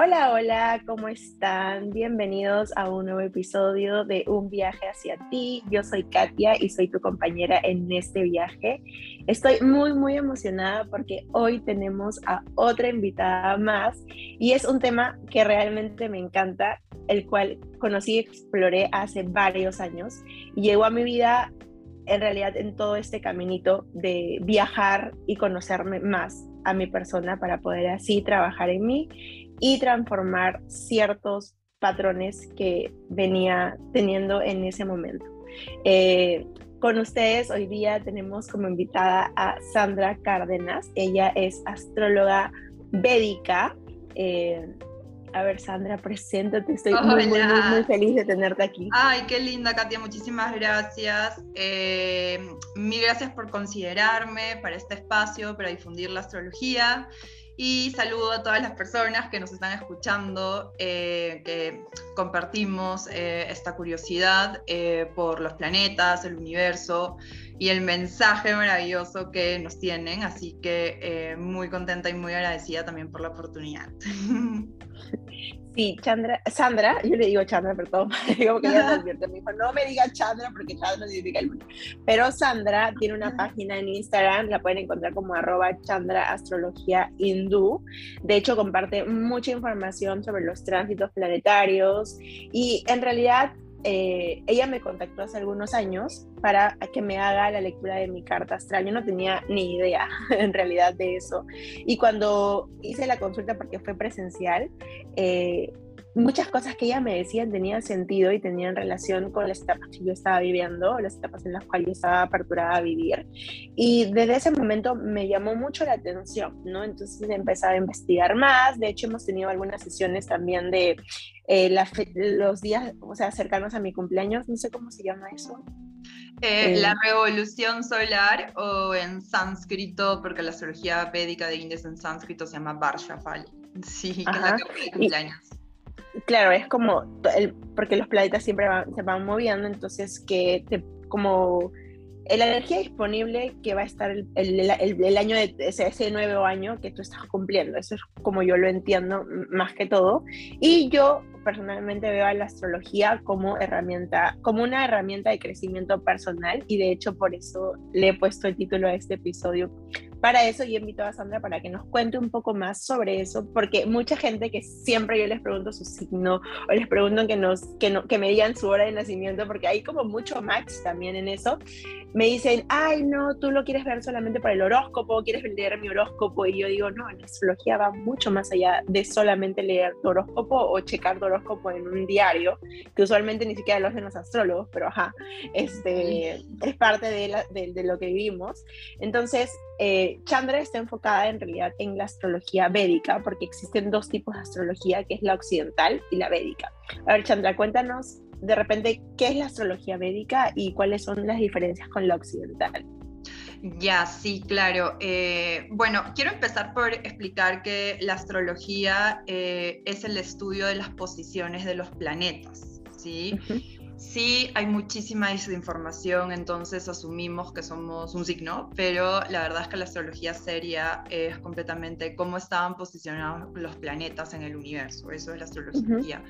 Hola, hola, ¿cómo están? Bienvenidos a un nuevo episodio de Un viaje hacia ti. Yo soy Katia y soy tu compañera en este viaje. Estoy muy, muy emocionada porque hoy tenemos a otra invitada más y es un tema que realmente me encanta, el cual conocí y exploré hace varios años y llegó a mi vida en realidad en todo este caminito de viajar y conocerme más a mi persona para poder así trabajar en mí y transformar ciertos patrones que venía teniendo en ese momento. Eh, con ustedes hoy día tenemos como invitada a Sandra Cárdenas. Ella es astróloga védica. Eh, a ver, Sandra, preséntate. Estoy muy, muy, muy, feliz de tenerte aquí. Ay, qué linda, Katia. Muchísimas gracias. Eh, mil gracias por considerarme para este espacio, para difundir la astrología. Y saludo a todas las personas que nos están escuchando, eh, que compartimos eh, esta curiosidad eh, por los planetas, el universo y el mensaje maravilloso que nos tienen. Así que muy contenta y muy agradecida también por la oportunidad. Sí, Chandra, Sandra, yo le digo Chandra, perdón, digo que ella advierte, me dijo, no me diga Chandra porque Chandra significa el mundo. Pero Sandra tiene una página en Instagram, la pueden encontrar como arroba Chandra Astrología Hindú. De hecho, comparte mucha información sobre los tránsitos planetarios y en realidad eh, ella me contactó hace algunos años para que me haga la lectura de mi carta astral. Yo no tenía ni idea en realidad de eso. Y cuando hice la consulta, porque fue presencial, eh, muchas cosas que ella me decía tenían sentido y tenían relación con las etapas que yo estaba viviendo, las etapas en las cuales yo estaba aperturada a vivir. Y desde ese momento me llamó mucho la atención, ¿no? Entonces empecé a investigar más. De hecho, hemos tenido algunas sesiones también de eh, los días, o sea, cercanos a mi cumpleaños, no sé cómo se llama eso. Eh, la revolución solar o en sánscrito, porque la astrología védica de India en sánscrito se llama Varshafali. Sí, que es la que cumpleaños claro, es como, porque los planetas siempre se van moviendo, entonces que como la energía disponible que va a estar el, el, año de ese, ese, nuevo año que tú estás cumpliendo. Eso es como yo lo entiendo más que todo. Y yo personalmente veo a la astrología como herramienta, como una herramienta de crecimiento personal y de hecho por eso le he puesto el título a este episodio para eso yo invito a Sandra para que nos cuente un poco más sobre eso, porque mucha gente que siempre yo les pregunto su signo o les pregunto que, nos, que, no, que me digan su hora de nacimiento, porque hay como mucho match también en eso, me dicen, ay, no, tú lo quieres ver solamente por el horóscopo, quieres leer mi horóscopo, y yo digo, no, la astrología va mucho más allá de solamente leer tu horóscopo o checar tu horóscopo en un diario, que usualmente ni siquiera lo hacen los astrólogos, pero ajá, este, es parte de, de, de lo que vivimos. Entonces, eh, Chandra está enfocada en realidad en la astrología védica, porque existen dos tipos de astrología, que es la occidental y la védica. A ver, Chandra, cuéntanos de repente qué es la astrología védica y cuáles son las diferencias con la occidental. Ya, sí, claro. Eh, bueno, quiero empezar por explicar que la astrología eh, es el estudio de las posiciones de los planetas, ¿sí? Sí, hay muchísima desinformación, entonces asumimos que somos un signo, pero la verdad es que la astrología seria es completamente cómo estaban posicionados los planetas en el universo, eso es la astrología.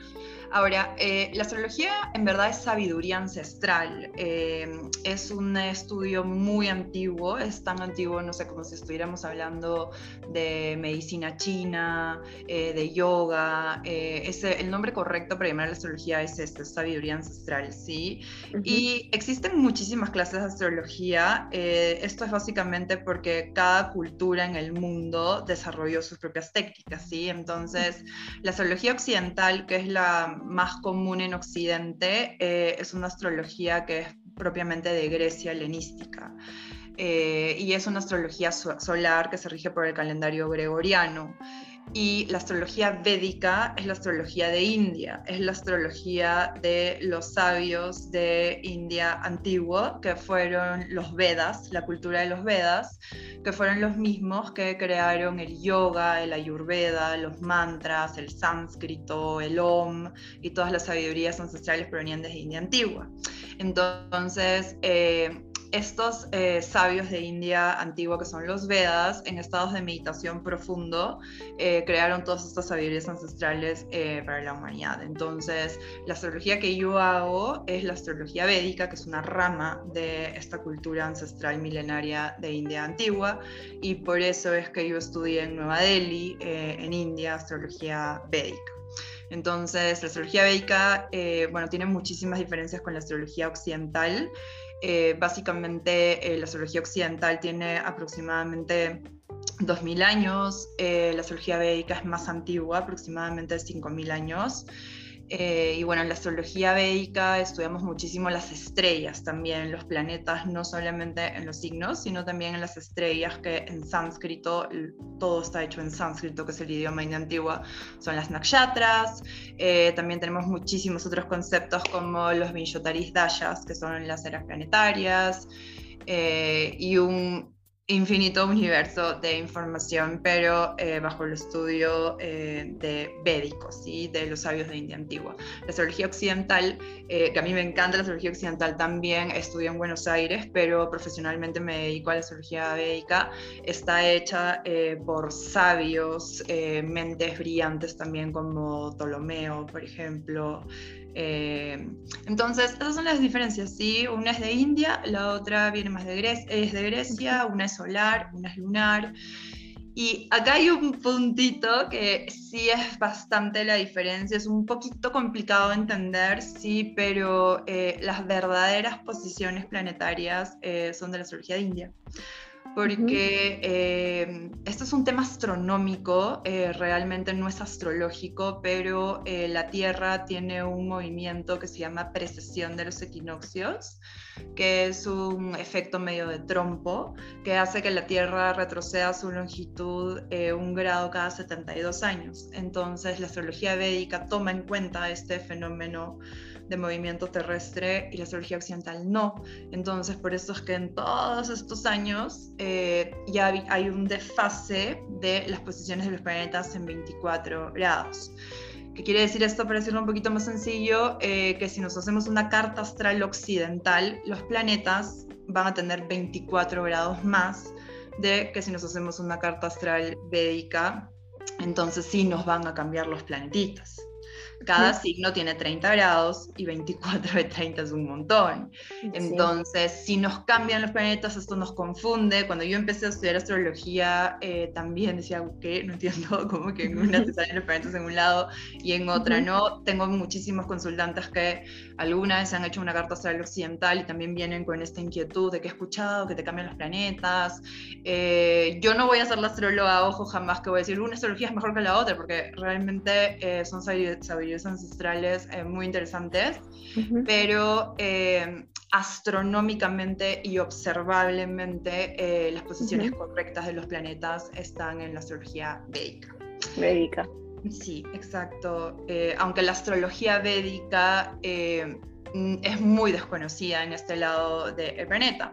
Ahora, eh, la astrología en verdad es sabiduría ancestral, eh, es un estudio muy antiguo, es tan antiguo, no sé, como si estuviéramos hablando de medicina china, eh, de yoga, ese, el nombre correcto para llamar a la astrología es este, sabiduría ancestral. ¿Sí? Y existen muchísimas clases de astrología. Eh, esto es básicamente porque cada cultura en el mundo desarrolló sus propias técnicas, ¿sí? Entonces, la astrología occidental, que es la más común en Occidente, eh, es una astrología que es propiamente de Grecia helenística. Eh, y es una astrología solar que se rige por el calendario gregoriano. Y la astrología védica es la astrología de India, es la astrología de los sabios de India antiguo, que fueron los Vedas, la cultura de los Vedas, que fueron los mismos que crearon el yoga, el ayurveda, los mantras, el sánscrito, el om y todas las sabidurías ancestrales provenientes de India antigua. Entonces, eh, estos eh, sabios de India antigua, que son los Vedas, en estados de meditación profundo, eh, crearon todas estas sabidurías ancestrales eh, para la humanidad. Entonces, la astrología que yo hago es la astrología védica, que es una rama de esta cultura ancestral milenaria de India antigua, y por eso es que yo estudié en Nueva Delhi, en India, astrología védica. Entonces, la astrología védica, bueno, tiene muchísimas diferencias con la astrología occidental. Eh, básicamente eh, la astrología occidental tiene aproximadamente 2.000 años, eh, la astrología védica es más antigua, aproximadamente 5.000 años. Eh, y bueno, en la astrología védica estudiamos muchísimo las estrellas también, los planetas, no solamente en los signos, sino también en las estrellas, que en sánscrito, todo está hecho en sánscrito, que es el idioma india antigua, son las nakshatras. Eh, también tenemos muchísimos otros conceptos como los vinshotaris dayas, que son las eras planetarias. Eh, y un infinito universo de información, pero eh, bajo el estudio eh, de védicos, ¿sí? de los sabios de India antigua. La astrología occidental, eh, que a mí me encanta la astrología occidental también, estudio en Buenos Aires, pero profesionalmente me dedico a la astrología védica, está hecha por sabios, mentes brillantes también como Ptolomeo, por ejemplo, eh, entonces, esas son las diferencias, ¿sí? Una es de India, la otra viene más de Grecia, es de Grecia, una es solar, una es lunar. Y acá hay un puntito que sí es bastante la diferencia, es un poquito complicado de entender, sí, pero eh, las verdaderas posiciones planetarias eh, son de la astrología de India porque eh, es un tema astronómico, eh, realmente no es astrológico, pero eh, la Tierra tiene un movimiento que se llama precesión de los equinoccios, que es un efecto medio de trompo, que hace que la Tierra retroceda su longitud un grado cada 72 años. Entonces la astrología védica toma en cuenta este fenómeno de movimiento terrestre y la astrología occidental no. Entonces, por eso es que en todos estos años eh, ya hay un desfase de las posiciones de los planetas en 24 grados. ¿Qué quiere decir esto? Para decirlo un poquito más sencillo, eh, que si nos hacemos una carta astral occidental, los planetas van a tener 24 grados más de que si nos hacemos una carta astral védica, entonces sí nos van a cambiar los planetitas. Cada signo tiene 30 grados y 24 de 30 es un montón. Entonces, si nos cambian los planetas, esto nos confunde. Cuando yo empecé a estudiar astrología, eh, también decía, ¿qué? No entiendo cómo que en una te salen los planetas en un lado y en otra no. Tengo muchísimos consultantes que alguna vez han hecho una carta astral occidental y también vienen con esta inquietud de que he escuchado que te cambian los planetas. Eh, yo no voy a ser la astróloga, ojo, jamás que voy a decir una astrología es mejor que la otra, porque realmente eh, son sabidurías ancestrales eh, muy interesantes, pero eh, astronómicamente y observablemente eh, las posiciones correctas de los planetas están en la astrología védica. Védica. Sí, exacto. aunque la astrología védica es muy desconocida en este lado del planeta.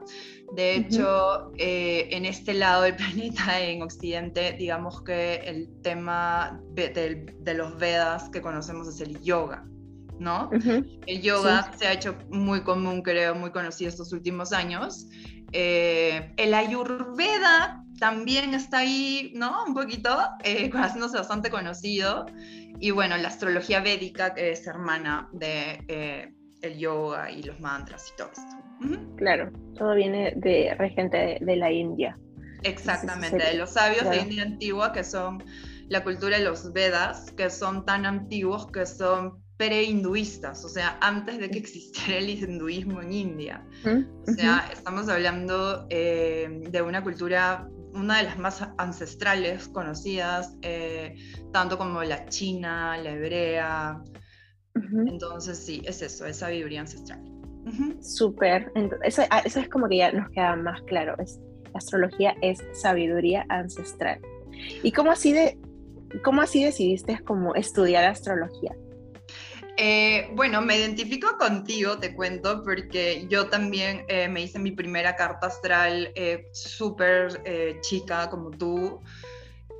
De hecho, en este lado del planeta, en Occidente, digamos que el tema de, de los Vedas que conocemos es el yoga. ¿no? El yoga se ha hecho muy común, creo, muy conocido estos últimos años. Eh, el ayurveda también está ahí, ¿no? Un poquito, eh, haciéndose bastante conocido. Y bueno, la astrología védica, que es hermana de eh, el yoga y los mantras y todo esto. Claro, todo viene de regente de, la India. Exactamente, de los sabios de India antigua, que son la cultura de los Vedas, que son tan antiguos que son pre-hinduistas, o sea, antes de que existiera el hinduismo en India. O sea, estamos hablando eh, de una cultura, una de las más ancestrales conocidas, eh, tanto como la china, la hebrea. Entonces, sí, es eso, es sabiduría ancestral. Súper, eso, ah, eso, es como que ya nos queda más claro, es, la astrología es sabiduría ancestral. ¿Y cómo así, de, cómo así decidiste como estudiar astrología? Eh, bueno, me identifico contigo, te cuento, porque yo también eh, me hice mi primera carta astral eh, súper chica como tú.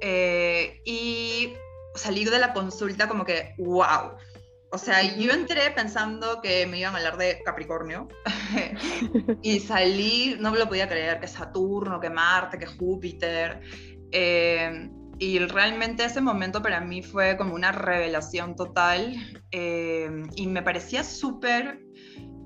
y salir de la consulta como que, wow, O sea, yo entré pensando que me iban a hablar de Capricornio y salí, no me lo podía creer, que Saturno, que Marte, que Júpiter. Eh, y realmente ese momento para mí fue como una revelación total eh, y me parecía súper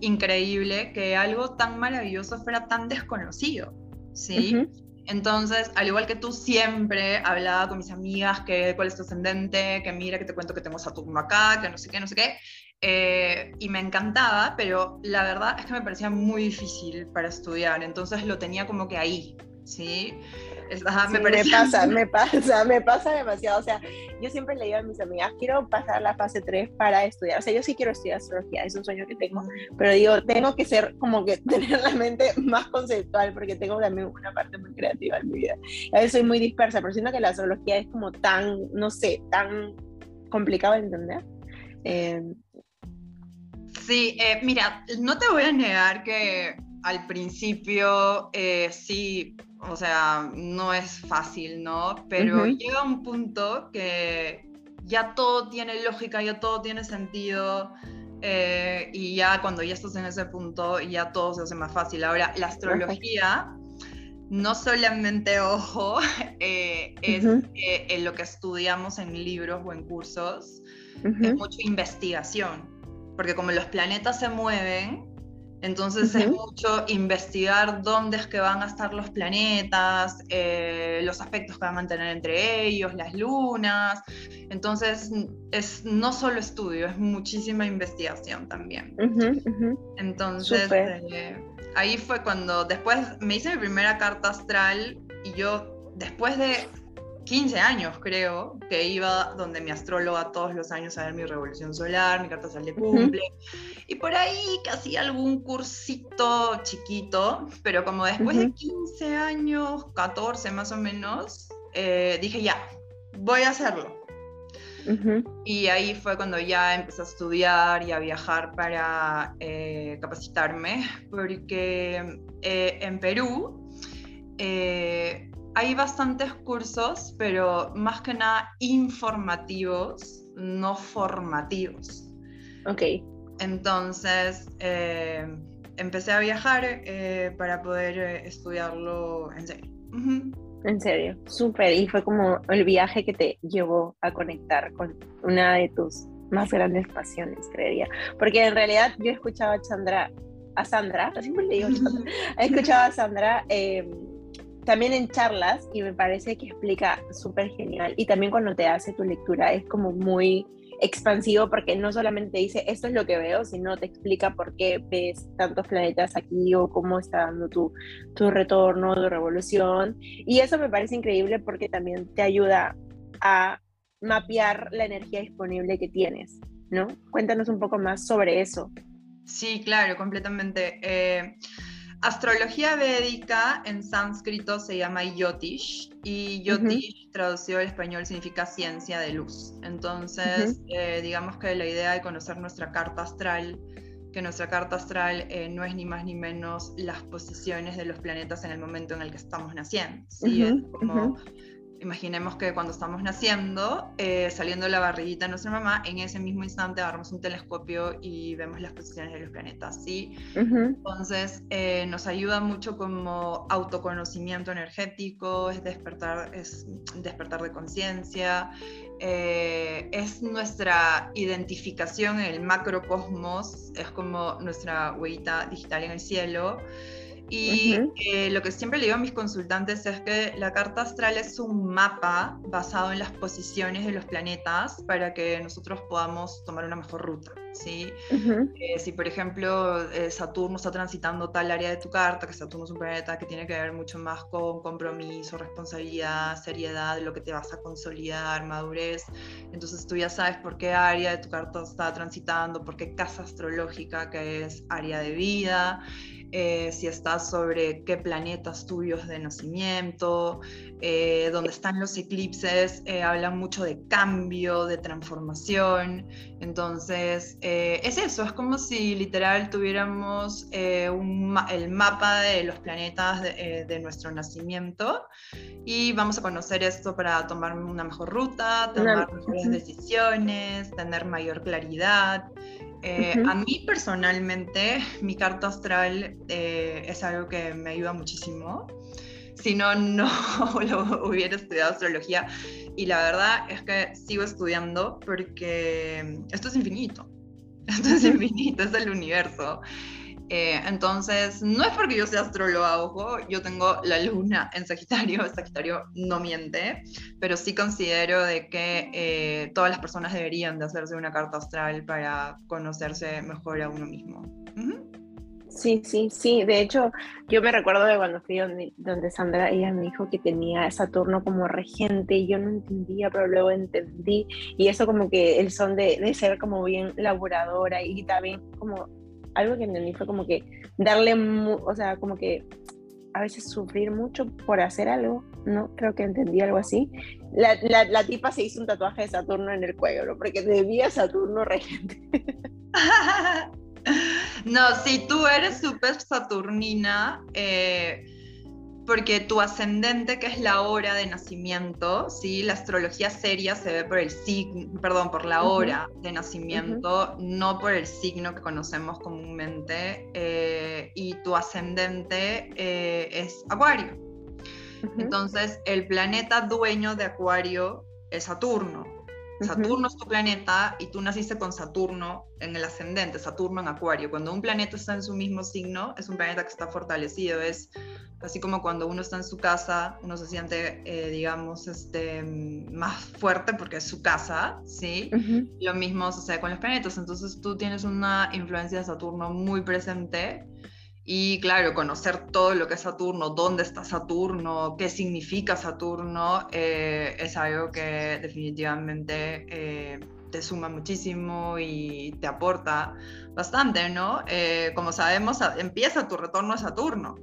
increíble que algo tan maravilloso fuera tan desconocido, ¿sí? Entonces, al igual que tú siempre hablaba con mis amigas que cuál es tu ascendente, que mira que te cuento que tengo Saturno acá, que no sé qué, no sé qué, eh, y me encantaba, pero la verdad es que me parecía muy difícil para estudiar, entonces lo tenía como que ahí, ¿sí? Me, pasa, me pasa, me pasa demasiado. O sea, yo siempre le digo a mis amigas, quiero pasar la fase 3 para estudiar. O sea, yo sí quiero estudiar astrología, es un sueño que tengo, pero digo, tengo que ser como que tener la mente más conceptual porque tengo también una parte muy creativa en mi vida. A veces soy muy dispersa, pero siento que la astrología es como tan, no sé, tan complicado de entender. Eh, sí, eh, mira, no te voy a negar que al principio eh, sí o sea, no es fácil, ¿no? Pero llega un punto que ya todo tiene lógica, ya todo tiene sentido. Eh, y ya cuando ya estás en ese punto, ya todo se hace más fácil. Ahora, la astrología, no solamente, ojo, eh, es en lo que estudiamos en libros o en cursos, es mucha investigación. Porque como los planetas se mueven, entonces es mucho investigar dónde es que van a estar los planetas, eh, los aspectos que van a mantener entre ellos, las lunas. Entonces es no solo estudio, es muchísima investigación también. Entonces eh, ahí fue cuando después me hice mi primera carta astral y yo después de 15 años, creo, que iba donde mi astróloga todos los años a ver mi revolución solar, mi carta astral de cumple, y por ahí casi algún cursito chiquito, pero como después de 15 años, 14 más o menos, eh, dije ya, voy a hacerlo. Y ahí fue cuando ya empecé a estudiar y a viajar para eh, capacitarme, porque eh, en Perú hay bastantes cursos, pero más que nada informativos, no formativos. Ok. Entonces, eh, empecé a viajar eh, para poder eh, estudiarlo en serio. En serio, súper. Y fue como el viaje que te llevó a conectar con una de tus más grandes pasiones, creería. Porque en realidad yo he escuchado a Sandra, a Sandra, siempre le digo, he escuchado a Sandra em, también en charlas y me parece que explica súper genial. Y también cuando te hace tu lectura es como muy expansivo porque no solamente dice esto es lo que veo, sino te explica por qué ves tantos planetas aquí o cómo está dando tu, tu retorno, tu revolución. Y eso me parece increíble porque también te ayuda a mapear la energía disponible que tienes, ¿no? Cuéntanos un poco más sobre eso. Sí, claro, completamente. Eh, Astrología védica en sánscrito se llama Yotish y Yotish traducido al español significa ciencia de luz. Entonces, eh, digamos que la idea de conocer nuestra carta astral, que nuestra carta astral eh, no es ni más ni menos las posiciones de los planetas en el momento en el que estamos naciendo. ¿sí? es como imaginemos que cuando estamos naciendo, eh, saliendo de la barriguita de nuestra mamá, en ese mismo instante agarramos un telescopio y vemos las posiciones de los planetas, ¿sí? Entonces, eh, nos ayuda mucho como autoconocimiento energético, es despertar, es despertar de conciencia, eh, es nuestra identificación en el macrocosmos, es como nuestra huellita digital en el cielo. Y eh, lo que siempre le digo a mis consultantes es que la carta astral es un mapa basado en las posiciones de los planetas para que nosotros podamos tomar una mejor ruta. ¿Sí? Eh, si, por ejemplo, eh, Saturno está transitando tal área de tu carta, que Saturno es un planeta que tiene que ver mucho más con compromiso, responsabilidad, seriedad, lo que te vas a consolidar, madurez, entonces tú ya sabes por qué área de tu carta está transitando, por qué casa astrológica, que es área de vida. eh, si está sobre qué planetas tuyos de nacimiento, eh, donde están los eclipses, eh, hablan mucho de cambio, de transformación. Entonces, es eso, es como si literal tuviéramos el mapa de los planetas de, de, nuestro nacimiento y vamos a conocer esto para tomar una mejor ruta, tomar mejores decisiones, tener mayor claridad. Eh, a mí personalmente, mi carta astral eh, es algo que me ayuda muchísimo. Si no, no lo hubiera estudiado astrología. Y la verdad es que sigo estudiando porque esto es infinito. Esto es infinito, es el universo. Eh, entonces, no es porque yo sea astróloga, ojo, yo tengo la luna en Sagitario, Sagitario no miente, pero sí considero de que eh, todas las personas deberían de hacerse una carta astral para conocerse mejor a uno mismo. Sí, sí, sí. De hecho, yo me recuerdo de cuando fui donde, donde, Sandra, ella me dijo que tenía Saturno como regente y yo no entendía, pero luego entendí. Y eso como que el son de, ser como bien laboradora y también como algo que entendí fue como que darle, o sea, como que a veces sufrir mucho por hacer algo, ¿no? Creo que entendí algo así. La, la, tipa se hizo un tatuaje de Saturno en el cuello, ¿no? Porque debía Saturno regente. no, si tú eres súper saturnina, eh, porque tu ascendente, que es la hora de nacimiento, ¿sí? la astrología seria se ve por el signo, perdón, por la hora de nacimiento, no por el signo que conocemos comúnmente, eh, y tu ascendente eh, es Acuario. Entonces, el planeta dueño de Acuario es Saturno. Saturno es tu planeta y tú naciste con Saturno en el ascendente, Saturno en Acuario. Cuando un planeta está en su mismo signo, es un planeta que está fortalecido, es así como cuando uno está en su casa, uno se siente, eh, digamos, este, más fuerte porque es su casa, ¿sí? Lo mismo sucede con los planetas, entonces tú tienes una influencia de Saturno muy presente y claro, conocer todo lo que es Saturno, dónde está Saturno, qué significa Saturno, eh, es algo que definitivamente... Eh, te suma muchísimo y te aporta bastante, ¿no? como sabemos, empieza tu retorno a Saturno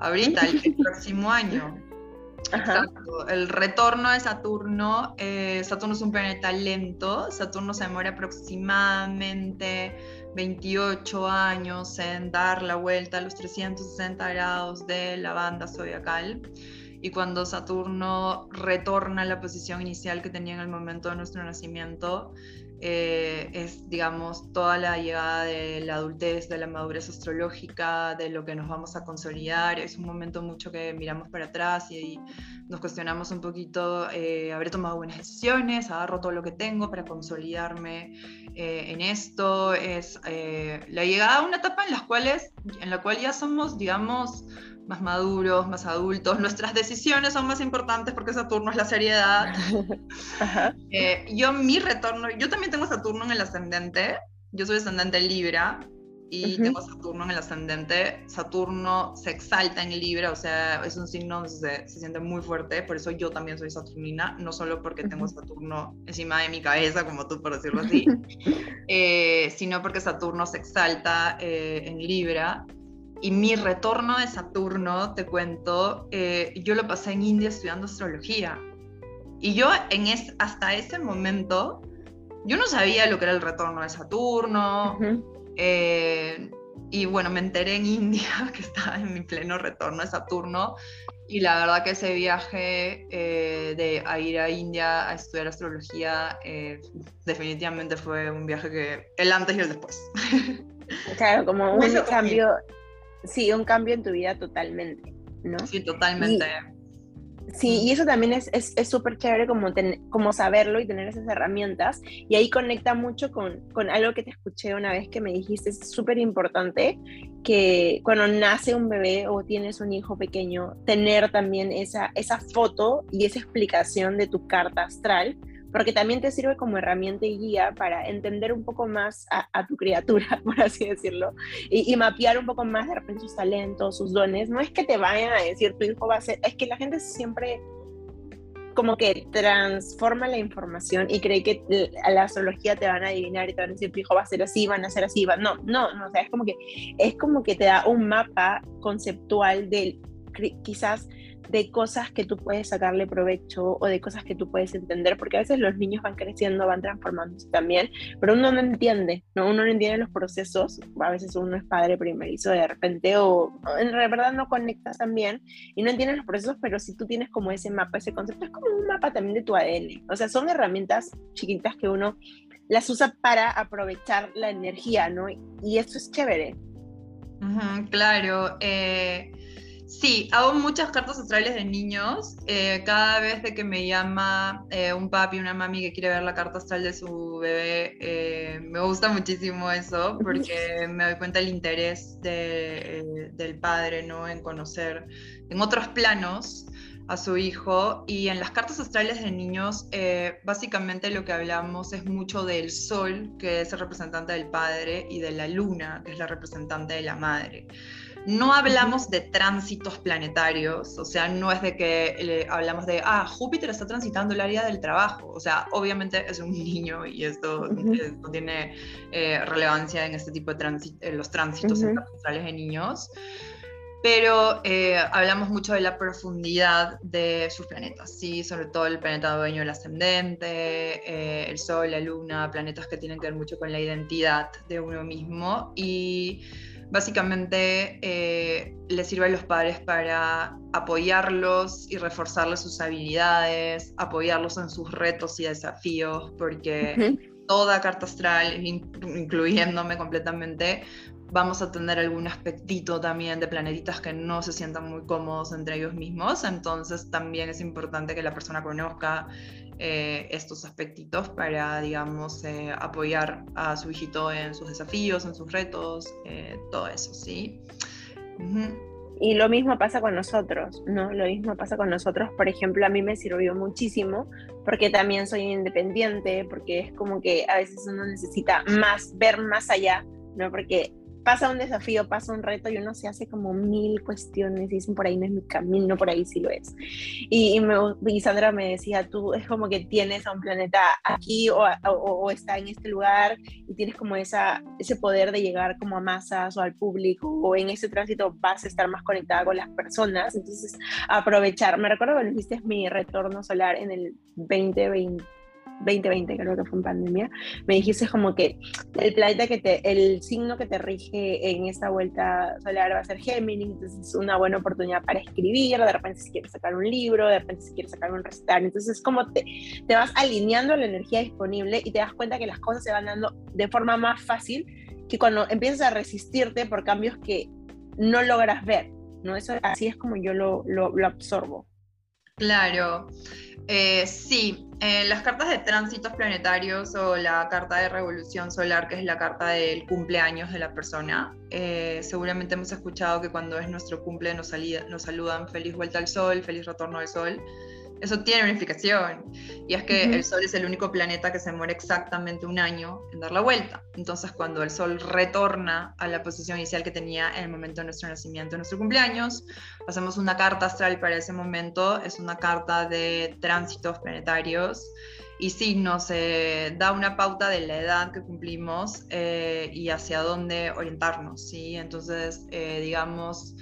ahorita, el, próximo año. Exacto. El retorno de Saturno, eh, Saturno es un planeta lento, Saturno se demora aproximadamente 28 años en dar la vuelta a los 360 grados de la banda zodiacal. Y cuando Saturno retorna a la posición inicial que tenía en el momento de nuestro nacimiento, eh, es, digamos, toda la llegada de la adultez, de la madurez astrológica, de lo que nos vamos a consolidar. Es un momento mucho que miramos para atrás y, nos cuestionamos un poquito, eh, habré tomado buenas decisiones, agarro todo lo que tengo para consolidarme eh, en esto. Es la llegada a una etapa en, las cuales, en la cual ya somos, digamos, más maduros, más adultos, nuestras decisiones son más importantes porque Saturno es la seriedad. Eh, yo mi retorno, yo también tengo Saturno en el ascendente, yo soy ascendente Libra y tengo Saturno en el ascendente, Saturno se exalta en Libra, o sea, es un signo donde se, siente muy fuerte, por eso yo también soy Saturnina, no solo porque tengo Saturno encima de mi cabeza, como tú por decirlo así, eh, sino porque Saturno se exalta eh, en Libra y mi retorno de Saturno, te cuento, eh, yo lo pasé en India estudiando astrología. Y yo en es, hasta ese momento, yo no sabía lo que era el retorno de Saturno. Eh, y bueno, me enteré en India que estaba en mi pleno retorno de Saturno. Y la verdad que ese viaje eh, de a ir a India a estudiar astrología definitivamente fue un viaje que el antes y el después. Claro, como un cambio, sí, un cambio en tu vida totalmente, ¿no? Sí, totalmente. sí, y eso también es súper es, chévere como, como saberlo y tener esas herramientas. Y ahí conecta mucho con, con algo que te escuché una vez que me dijiste, es súper importante que cuando nace un bebé o tienes un hijo pequeño, tener también esa, esa foto y esa explicación de tu carta astral porque también te sirve como herramienta y guía para entender un poco más a, tu criatura, por así decirlo, y, mapear un poco más de repente sus talentos, sus dones. No es que te vayan a decir tu hijo va a ser, es que la gente siempre como que transforma la información y cree que a la astrología te van a adivinar y te van a decir, hijo va a ser así, van a ser así, van... no, no, no, o sea, es como que es como que te da un mapa conceptual del quizás de cosas que tú puedes sacarle provecho o de cosas que tú puedes entender, porque a veces los niños van creciendo, van transformándose también, pero uno no entiende, ¿no? Uno no entiende los procesos, a veces uno es padre primerizo de repente o en verdad no conectas también y no entiendes los procesos, pero si tú tienes como ese mapa, ese concepto, es como un mapa también de tu ADN, o sea, son herramientas chiquitas que uno las usa para aprovechar la energía, ¿no? Y eso es chévere. claro. Eh Sí, hago muchas cartas astrales de niños. Eh, cada vez que me llama eh, un papi, una mami que quiere ver la carta astral de su bebé, eh, me gusta muchísimo eso porque me doy cuenta del interés del padre ¿no? en conocer en otros planos a su hijo. Y en las cartas astrales de niños, básicamente lo que hablamos es mucho del sol, que es el representante del padre, y de la luna, que es la representante de la madre. No hablamos de tránsitos planetarios, o sea, no es de que hablamos de, ah, Júpiter está transitando el área del trabajo, o sea, obviamente es un niño y esto eh, no tiene eh, relevancia en este tipo de los tránsitos uh de niños, pero eh, hablamos mucho de la profundidad de sus planetas, ¿sí? sobre todo el planeta dueño del ascendente, el Sol, la Luna, planetas que tienen que ver mucho con la identidad de uno mismo y básicamente eh, les sirve a los padres para apoyarlos y reforzarles sus habilidades, apoyarlos en sus retos y desafíos, porque toda carta astral, incluyéndome completamente, vamos a tener algún aspectito también de planetitas que no se sientan muy cómodos entre ellos mismos, entonces también es importante que la persona conozca eh, estos aspectitos para, digamos, eh, apoyar a su hijito en sus desafíos, en sus retos, eh, todo eso, ¿sí? Y lo mismo pasa con nosotros, ¿no? Lo mismo pasa con nosotros, por ejemplo, a mí me sirvió muchísimo porque también soy independiente, porque es como que a veces uno necesita más, ver más allá, ¿no? Porque pasa un desafío, pasa un reto y uno se hace como mil cuestiones y dicen por ahí no es mi camino, por ahí sí lo es. Y, y, Sandra me decía, tú es como que tienes a un planeta aquí o, o, está en este lugar y tienes como esa, ese poder de llegar como a masas o al público o en ese tránsito vas a estar más conectada con las personas. Entonces, aprovechar. Me recuerdo que hiciste mi retorno solar en el 2020 2020, creo que fue en pandemia, me dijiste como que el planeta que te, el signo que te rige en esta vuelta solar va a ser Géminis, entonces es una buena oportunidad para escribir, de repente si quieres sacar un libro, de repente si quieres sacar un recital, entonces es como te, te vas alineando la energía disponible y te das cuenta que las cosas se van dando de forma más fácil que cuando empiezas a resistirte por cambios que no logras ver, ¿no? Eso, así es como yo lo, lo, lo absorbo. Claro. Eh, sí, en las cartas de tránsitos planetarios o la carta de revolución solar, que es la carta del cumpleaños de la persona, eh, seguramente hemos escuchado que cuando es nuestro cumple nos, nos saludan feliz vuelta al sol, feliz retorno al sol. Eso tiene una explicación, y es que el Sol es el único planeta que se muere exactamente un año en dar la vuelta. Entonces, cuando el Sol retorna a la posición inicial que tenía en el momento de nuestro nacimiento, en nuestro cumpleaños, hacemos una carta astral para ese momento, es una carta de tránsitos planetarios, y sí, nos eh, da una pauta de la edad que cumplimos eh, y hacia dónde orientarnos, ¿sí? Entonces, eh, digamos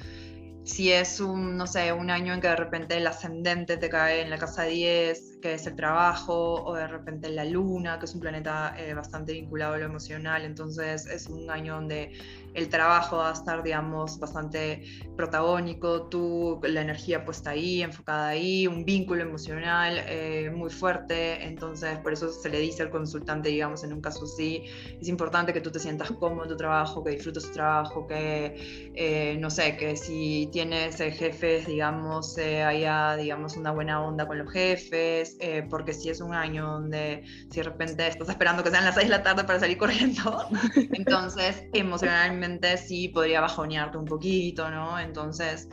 si es un, no sé, un año en que de repente el ascendente te cae en la casa 10, que es el trabajo, o de repente la luna, que es un planeta eh, bastante vinculado a lo emocional, entonces es un año donde el trabajo va a estar, digamos, bastante protagónico, tú, la energía puesta ahí, enfocada ahí, un vínculo emocional eh, muy fuerte, entonces por eso se le dice al consultante, digamos, en un caso así, es importante que tú te sientas cómodo en tu trabajo, que disfrutes tu trabajo, que, eh, no sé, que si tienes eh, jefes, digamos, haya, digamos, una buena onda con los jefes, porque si es un año donde si de repente estás esperando que sean las 6 de la tarde para salir corriendo, entonces emocionalmente sí podría bajonearte un poquito, ¿no? Entonces,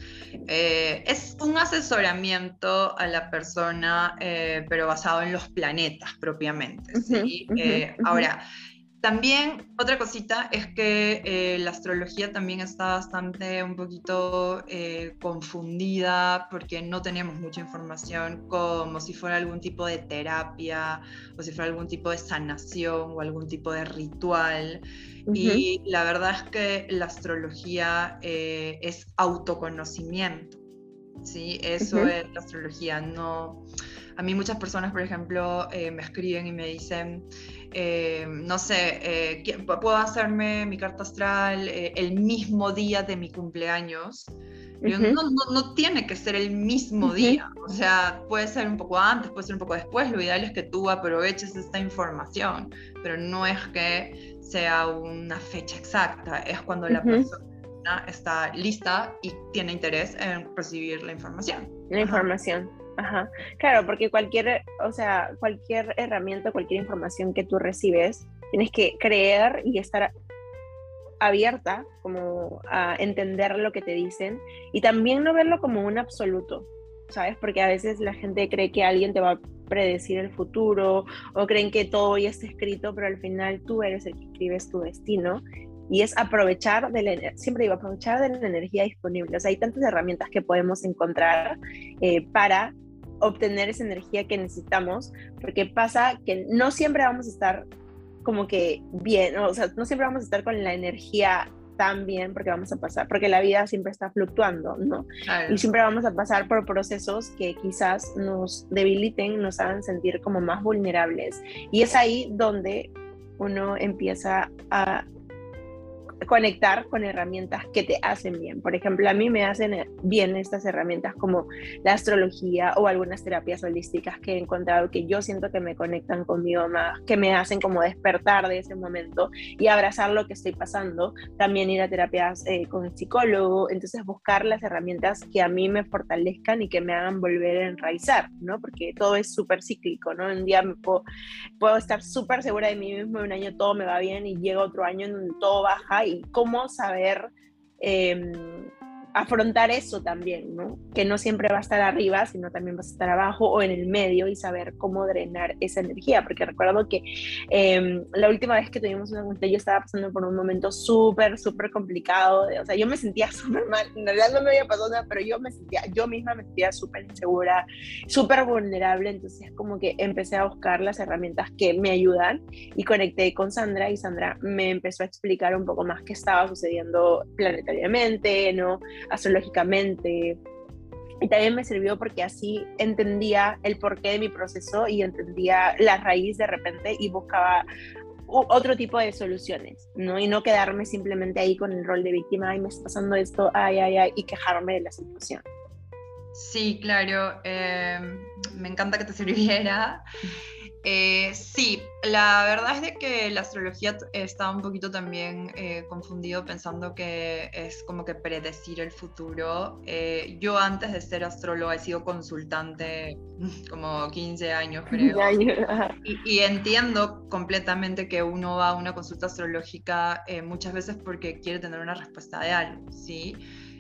eh, es un asesoramiento a la persona, eh, pero basado en los planetas propiamente, ¿sí? Eh, ahora, También otra cosita es que eh, la astrología también está bastante un poquito eh, confundida porque no tenemos mucha información como si fuera algún tipo de terapia o si fuera algún tipo de sanación o algún tipo de ritual. Y la verdad es que la astrología eh, es autoconocimiento. ¿sí? Eso es la astrología. No, a mí muchas personas, por ejemplo, me escriben y me dicen, eh, no sé, eh, puedo hacerme mi carta astral eh, el mismo día de mi cumpleaños. no, tiene que ser el mismo día, o sea, puede ser un poco antes, puede ser un poco después, lo ideal es que tú aproveches esta información, pero no es que sea una fecha exacta, es cuando la persona está lista y tiene interés en recibir la información. La información. Ajá. Claro, porque cualquier, o sea, cualquier herramienta, cualquier información que tú recibes, tienes que creer y estar abierta como a entender lo que te dicen y también no verlo como un absoluto, ¿sabes? Porque a veces la gente cree que alguien te va a predecir el futuro o creen que todo ya está escrito, pero al final tú eres el que escribes tu destino y es aprovechar de la, siempre digo, aprovechar de la energía disponible. O sea, hay tantas herramientas que podemos encontrar eh, para obtener esa energía que necesitamos, porque pasa que no siempre vamos a estar como que bien, o sea, no siempre vamos a estar con la energía tan bien porque vamos a pasar, porque la vida siempre está fluctuando, ¿no? Y siempre vamos a pasar por procesos que quizás nos debiliten, nos hagan sentir como más vulnerables. Y es ahí donde uno empieza a conectar con herramientas que te hacen bien. Por ejemplo, a mí me hacen bien estas herramientas como la astrología o algunas terapias holísticas que he encontrado que yo siento que me conectan conmigo más, que me hacen como despertar de ese momento y abrazar lo que estoy pasando. También ir a terapias eh, con el psicólogo, entonces buscar las herramientas que a mí me fortalezcan y que me hagan volver a enraizar, ¿no? Porque todo es súper cíclico, ¿no? Un día puedo, puedo estar súper segura de mí mismo, un año todo me va bien y llega otro año en donde todo baja y cómo saber em, afrontar eso también, ¿no? Que no siempre va a estar arriba, sino también va a estar abajo o en el medio y saber cómo drenar esa energía, porque recuerdo que em, la última vez que tuvimos una consulta yo estaba pasando por un momento súper, súper complicado, o sea, yo me sentía súper mal, en realidad no me había pasado nada, pero yo me sentía, yo misma me sentía súper insegura, súper vulnerable, entonces como que empecé a buscar las herramientas que me ayudan y conecté con Sandra y Sandra me empezó a explicar un poco más qué estaba sucediendo planetariamente, ¿no? Astrológicamente. Y también me sirvió porque así entendía el porqué de mi proceso y entendía la raíz de repente y buscaba otro tipo de soluciones, ¿no? Y no quedarme simplemente ahí con el rol de víctima, ay, me está pasando esto, ay, ay, ay, y quejarme de la situación. Sí, claro, em, me encanta que te sirviera. Eh, sí, la verdad es de que la astrología está un poquito también eh, confundido pensando que es como que predecir el futuro. Eh, yo antes de ser astróloga he sido consultante como 15 años, creo. Y, y, entiendo completamente que uno va a una consulta astrológica muchas veces porque quiere tener una respuesta de algo, ¿sí?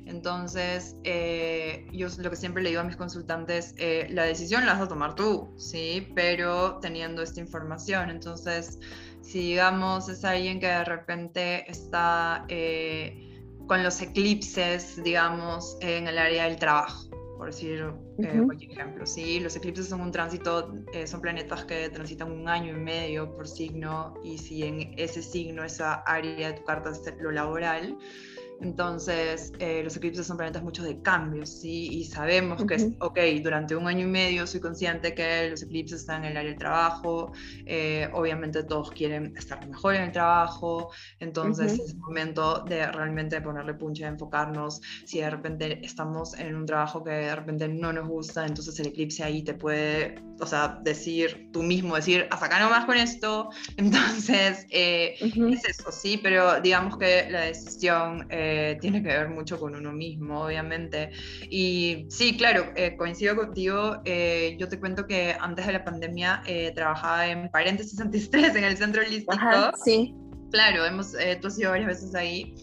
Entonces, eh, yo lo que siempre le digo a mis consultantes, eh, la decisión la vas a tomar tú, ¿sí? Pero teniendo esta información. Entonces, si digamos es alguien que de repente está eh, con los eclipses, digamos, en el área del trabajo, por decir cualquier ejemplo, ¿sí? Los eclipses son un tránsito, son planetas que transitan un año y medio por signo y si en ese signo, esa área de tu carta es lo laboral, entonces, eh, los eclipses son planetas muchos de cambios, ¿sí? Y sabemos que, ok, durante un año y medio soy consciente que los eclipses están en el área del trabajo, eh, obviamente todos quieren estar mejor en el trabajo, entonces es momento de realmente ponerle punche, enfocarnos. Si de repente estamos en un trabajo que de repente no nos gusta, entonces el eclipse ahí te puede, o sea, decir tú mismo, decir, hasta acá nomás con esto. Entonces, eh, es eso, ¿sí? Pero digamos que la decisión... Eh, tiene que ver mucho con uno mismo, obviamente. Y sí, claro, eh, coincido contigo. Eh, yo te cuento que antes de la pandemia trabajaba en paréntesis antistrés en el centro holístico. sí. Claro, hemos, tú has ido varias veces ahí.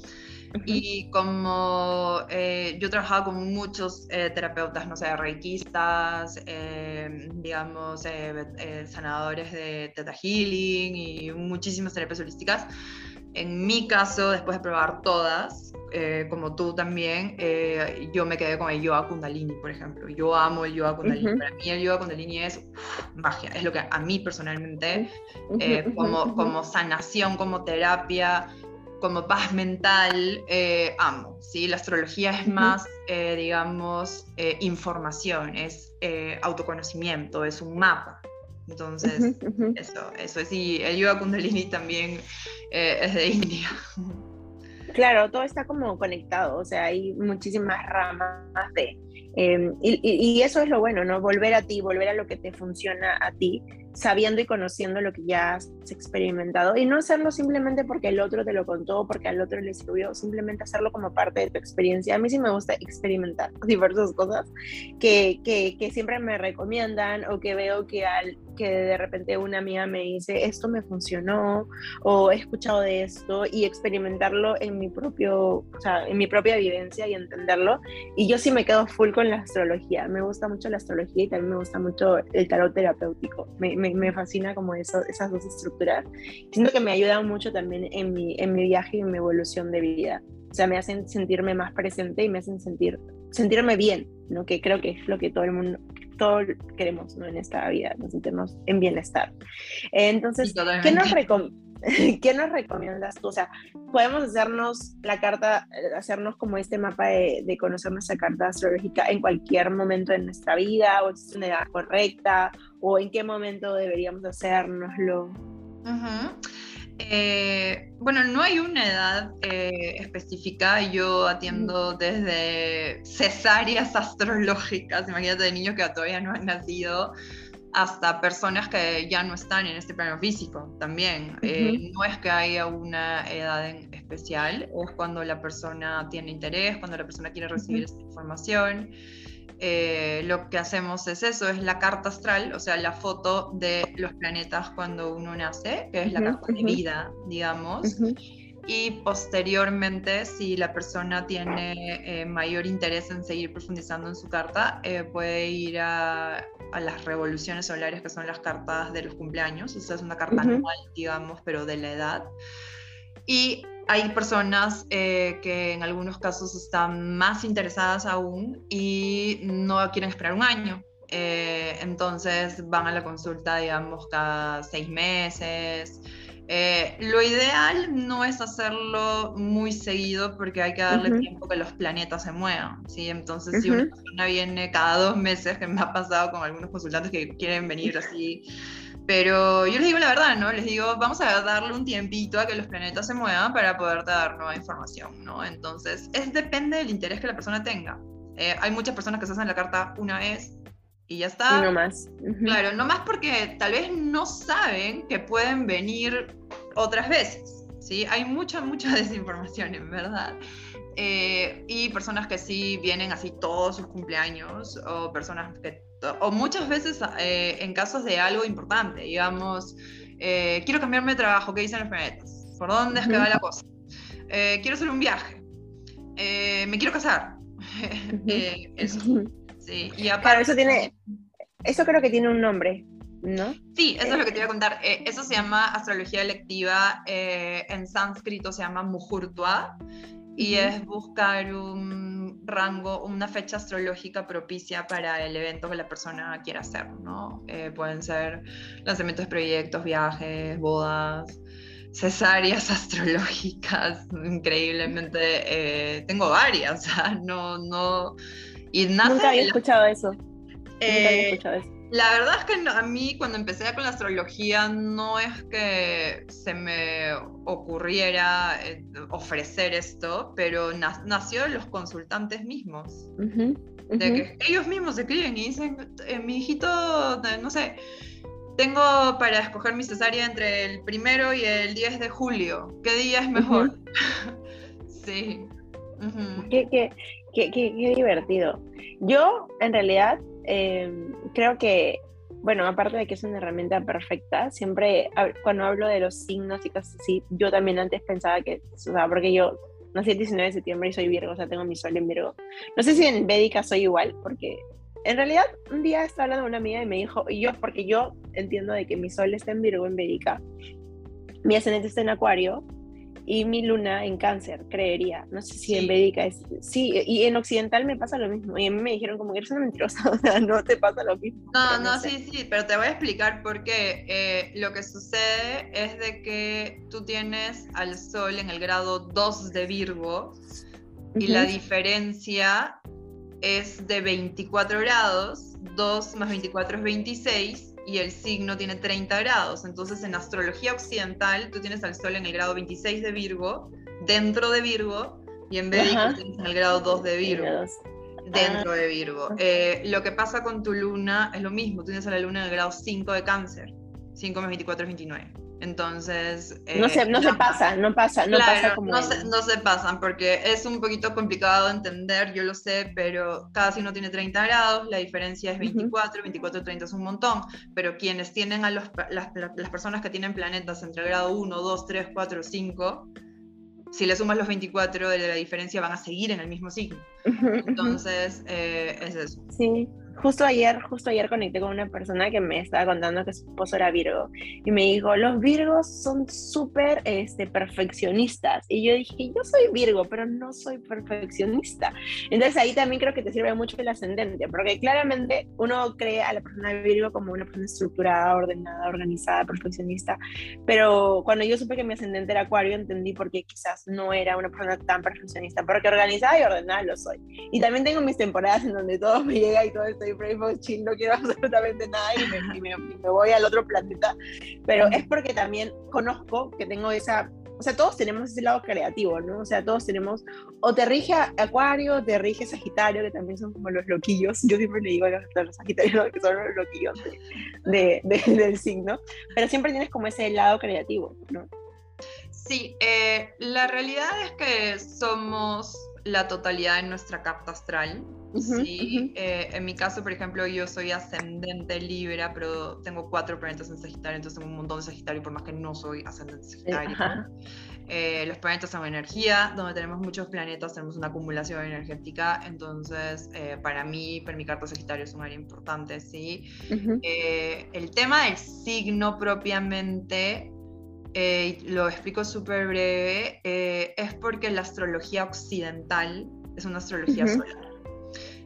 Y como eh, yo he trabajado con muchos eh, terapeutas, no sé, reikistas, eh, digamos, sanadores de Theta Healing y muchísimas terapias holísticas, en mi caso, después de probar todas, como tú también, yo me quedé con el yoga kundalini, por ejemplo. Yo amo el yoga kundalini. Para mí el yoga kundalini es magia, es lo que a mí personalmente, como, como sanación, como terapia, como paz mental, eh, amo. ¿sí? La astrología es más, eh, digamos, eh, información, es autoconocimiento, es un mapa. Entonces, eso, eso es. Y el yoga kundalini también es de India. Claro, todo está como conectado, o sea, hay muchísimas ramas de... Em, y, y, eso es lo bueno, ¿no? Volver a ti, volver a lo que te funciona a ti sabiendo y conociendo lo que ya has experimentado y no hacerlo simplemente porque el otro te lo contó, porque al otro le sirvió, simplemente hacerlo como parte de tu experiencia. A mí sí me gusta experimentar diversas cosas que, que, que siempre me recomiendan o que veo que, al, que de repente una amiga me dice, esto me funcionó o he escuchado de esto y experimentarlo en mi, propio, o sea, en mi propia vivencia y entenderlo. Y yo sí me quedo full con la astrología. Me gusta mucho la astrología y también me gusta mucho el tarot terapéutico. Fascina como eso, esas dos estructuras. Siento que me ayudan mucho también en mi, en mi viaje y en mi evolución de vida. O sea, me hacen sentirme más presente y me hacen sentir, sentirme bien, ¿no? Que creo que es lo que todo el mundo, todos queremos, ¿no? En esta vida, nos sentimos en bienestar. Entonces, ¿qué nos recomiendas? ¿Qué nos recomiendas tú? O sea, podemos hacernos la carta, hacernos como este mapa de, de, conocer nuestra carta astrológica en cualquier momento de nuestra vida, o es una edad correcta, o en qué momento deberíamos hacérnoslo. Eh, bueno, no hay una edad eh, específica. Yo atiendo desde cesáreas astrológicas, imagínate de niños que todavía no han nacido, hasta personas que ya no están en este plano físico también. Eh, no es que haya una edad en especial, es cuando la persona tiene interés, cuando la persona quiere recibir esta información. Eh, lo que hacemos es eso, es la carta astral, o sea, la foto de los planetas cuando uno nace, que es la carta de vida, digamos. Y posteriormente, si la persona tiene eh, mayor interés en seguir profundizando en su carta, puede ir a, a las revoluciones solares, que son las cartas de los cumpleaños. Esa es una carta anual, digamos, pero de la edad. Y hay personas eh, que en algunos casos están más interesadas aún y no quieren esperar un año. Eh, entonces van a la consulta, digamos, cada seis meses. Eh, lo ideal no es hacerlo muy seguido porque hay que darle tiempo que los planetas se muevan, ¿sí? Entonces, si una persona viene cada dos meses, que me ha pasado con algunos consultantes que quieren venir así, pero yo les digo la verdad, ¿no? Les digo, vamos a darle un tiempito a que los planetas se muevan para poder dar nueva información, ¿no? Entonces, es depende del interés que la persona tenga. Eh, hay muchas personas que se hacen la carta una vez y ya está. no más. Claro, no más porque tal vez no saben que pueden venir otras veces. ¿sí? Hay mucha, mucha desinformación, en verdad. Eh, y personas que sí vienen así todos sus cumpleaños, o personas que, o muchas veces eh, en casos de algo importante, digamos, eh, quiero cambiarme de trabajo, ¿qué dicen los planetas? ¿Por dónde es que va la cosa? quiero hacer un viaje, me quiero casar. eso. Sí, y aparte, eso tiene, eso creo que tiene un nombre, ¿no? Sí, eso es lo que te iba a contar. Eh, eso se llama astrología electiva, eh, en sánscrito se llama Muhurtua, y es buscar un rango, una fecha astrológica propicia para el evento que la persona quiera hacer, ¿no? Eh, pueden ser lanzamientos de proyectos, viajes, bodas, cesáreas astrológicas, increíblemente, tengo varias, o sea, no, no Nunca había escuchado eso. Eh, la verdad es que a mí cuando empecé con la astrología no es que se me ocurriera eh, ofrecer esto, pero nació de los consultantes mismos. De que ellos mismos se escriben y dicen, eh, mi hijito, no sé, tengo para escoger mi cesárea entre el primero y el 10 de julio. ¿Qué día es mejor? sí. ¿Qué, Qué, divertido. Yo, en realidad, em, creo que, bueno, aparte de que es una herramienta perfecta, siempre cuando hablo de los signos y cosas así, yo también antes pensaba que, o sea, porque yo nací el 19 de septiembre y soy Virgo, o sea, tengo mi sol en Virgo. No sé si en Védica soy igual, porque en realidad un día estaba hablando con una amiga y me dijo, y yo, porque yo entiendo de que mi sol está en Virgo en Védica, mi ascendente está en Acuario, y mi luna en cáncer, creería. No sé si en Védica es. Sí, y en Occidental me pasa lo mismo. Y a mí me dijeron como que eres una mentirosa, o sea, no te pasa lo mismo. No, no, sí, sí, pero te voy a explicar por qué. Eh, lo que sucede es de que tú tienes al Sol en el grado 2 de Virgo y la diferencia es de 24 grados, 2 más 24 es 26 y el signo tiene 30 grados. Entonces, en astrología occidental, tú tienes al Sol en el grado 26 de Virgo, dentro de Virgo, y en Védico tienes en el grado 2 de Virgo, dentro de Virgo. Eh, lo que pasa con tu luna es lo mismo, tú tienes a la luna en el grado 5 de Cáncer, 5 más 24 es 29. Entonces... no, se, no se pasa, no pasa, no pasa como... No se, no se, pasan porque es un poquito complicado de entender, yo lo sé, pero cada signo tiene 30 grados, la diferencia es 24, 24 30 es un montón, pero quienes tienen a los, las, las personas que tienen planetas entre el grado 1, 2, 3, 4, 5, si le sumas los 24 de la diferencia van a seguir en el mismo signo. Entonces, eh, es eso. Sí justo ayer, justo ayer conecté con una persona que me estaba contando que su esposo era Virgo y me dijo, los Virgos son súper este, perfeccionistas. Y yo dije, yo soy Virgo, pero no soy perfeccionista. Entonces ahí también creo que te sirve mucho el ascendente, porque claramente uno cree a la persona de Virgo como una persona estructurada, ordenada, organizada, perfeccionista, pero cuando yo supe que mi ascendente era Acuario, entendí por qué quizás no era una persona tan perfeccionista, porque organizada y ordenada lo soy. Y también tengo mis temporadas en donde todo me llega y todo esto soy no quiero absolutamente nada y me, voy al otro planeta. Pero es porque también conozco que tengo esa o sea, todos tenemos ese lado creativo, ¿no? O sea, todos tenemos, o te rige Acuario, te rige Sagitario, que también son como los loquillos. Yo siempre le digo a los, Sagitarios que son los loquillos de, del signo, pero siempre tienes como ese lado creativo, ¿no? Sí, eh, la realidad es que somos la totalidad de nuestra carta astral. sí, eh, en mi caso, por ejemplo, yo soy ascendente Libra, pero tengo cuatro planetas en Sagitario, entonces tengo un montón de Sagitario, por más que no soy ascendente Sagitario. Eh, los planetas son energía, donde tenemos muchos planetas, tenemos una acumulación energética, entonces eh, para mí, para mi carta Sagitario es un área importante, ¿sí? el tema del signo propiamente eh, lo explico súper breve, eh, es porque la astrología occidental es una astrología solar.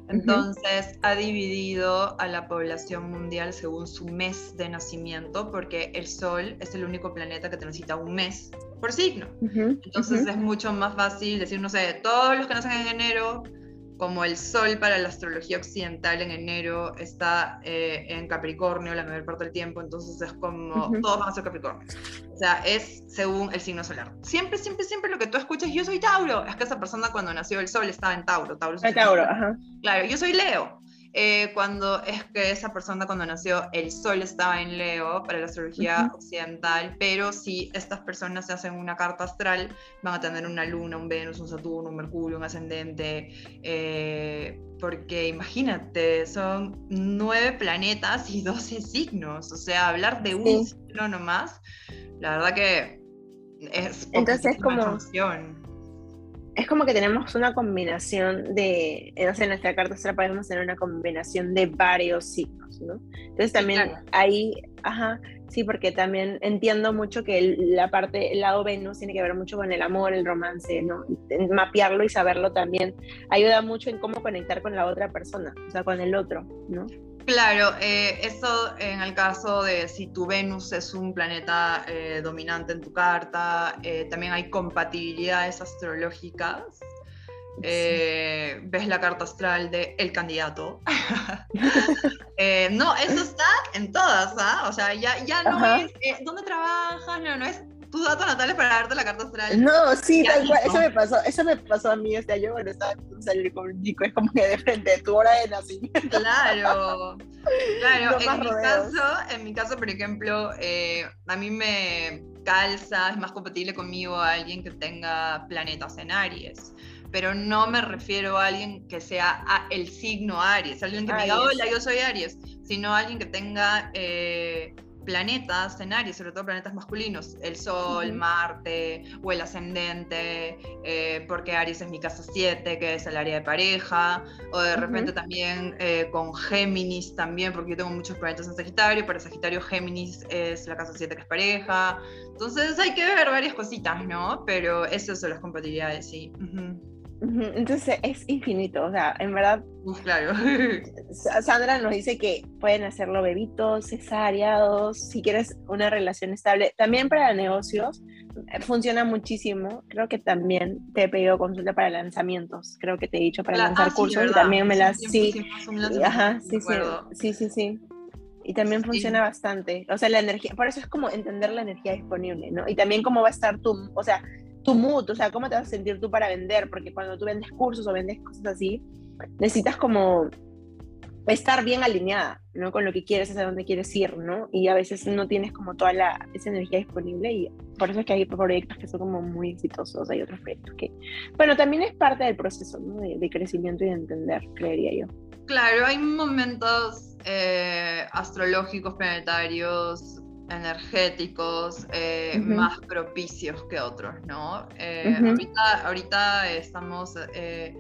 Entonces ha dividido a la población mundial según su mes de nacimiento, porque el Sol es el único planeta que transita un mes por signo. Entonces es mucho más fácil decir, no sé, todos los que nacen en enero como el Sol para la astrología occidental en enero está eh, en Capricornio la mayor parte del tiempo, entonces es como todos van a ser Capricornio. O sea, es según el signo solar. Siempre, siempre, siempre lo que tú escuchas, yo soy Tauro, es que esa persona cuando nació el Sol estaba en Tauro. Tauro, Tauro ajá. Claro, yo soy Leo. Eh, cuando es que esa persona cuando nació el sol estaba en Leo para la astrología occidental, pero si estas personas se hacen una carta astral, van a tener una luna, un Venus, un Saturno, un Mercurio, un ascendente, eh, porque imagínate, son nueve planetas y doce signos, o sea, hablar de un signo nomás, la verdad que es... Entonces como es como que tenemos una combinación de, no sé, en nuestra carta astral podemos tener una combinación de varios signos, ¿no? Entonces también ahí, ajá, sí, porque también entiendo mucho que la parte, el lado Venus tiene que ver mucho con el amor, el romance, ¿no? Mapearlo y saberlo también ayuda mucho en cómo conectar con la otra persona, o sea, con el otro, ¿no? Claro, eh, eso en el caso de si tu Venus es un planeta eh, dominante en tu carta, eh, también hay compatibilidades astrológicas. ves la carta astral de el candidato. no, eso está en todas, ¿ah? O sea, ya, ya no es dónde trabajas, no, no es tus datos natales para darte la carta astral. No, sí, tal cual. Eso me pasó, eso me pasó a mí. O sea, yo bueno, estaba a salir con un chico, es como que de frente, tu hora de nacimiento. Claro, claro. en, mi caso, en mi caso, por ejemplo, eh, a mí me calza, es más compatible conmigo a alguien que tenga planetas en Aries pero no me refiero a alguien que sea el signo Aries, alguien que me diga, hola, yo soy Aries, sino alguien que tenga eh, planetas en Aries, sobre todo planetas masculinos, el Sol, Marte o el ascendente, eh, porque Aries es mi casa 7, que es el área de pareja, o de repente también eh, con Géminis también, porque yo tengo muchos planetas en Sagitario, para Sagitario Géminis es la casa 7 que es pareja. Entonces hay que ver varias cositas, ¿no? Pero eso son las compatibilidades, sí. Entonces es infinito, o sea, en verdad. claro. Sandra nos dice que pueden hacerlo bebitos, cesáreados, si quieres una relación estable. También para negocios eh, funciona muchísimo. Creo que también te he pedido consulta para lanzamientos. Creo que te he dicho para lanzar ah, cursos y también me las. Sí, ajá, sí, sí, sí, sí, sí. Y también funciona bastante. O sea, la energía, por eso es como entender la energía disponible, ¿no? Y también cómo va a estar tu, o sea, tu mood, o sea, cómo te vas a sentir tú para vender, porque cuando tú vendes cursos o vendes cosas así, necesitas como estar bien alineada, ¿no? Con lo que quieres, hacia dónde quieres ir, ¿no? Y a veces no tienes como toda la, esa energía disponible y por eso es que hay proyectos que son como muy exitosos, hay otros proyectos que, bueno, también es parte del proceso, ¿no? De, de crecimiento y de entender, creería yo. Claro, hay momentos eh, astrológicos, planetarios, energéticos eh, más propicios que otros, ¿no? Eh, ahorita, estamos eh,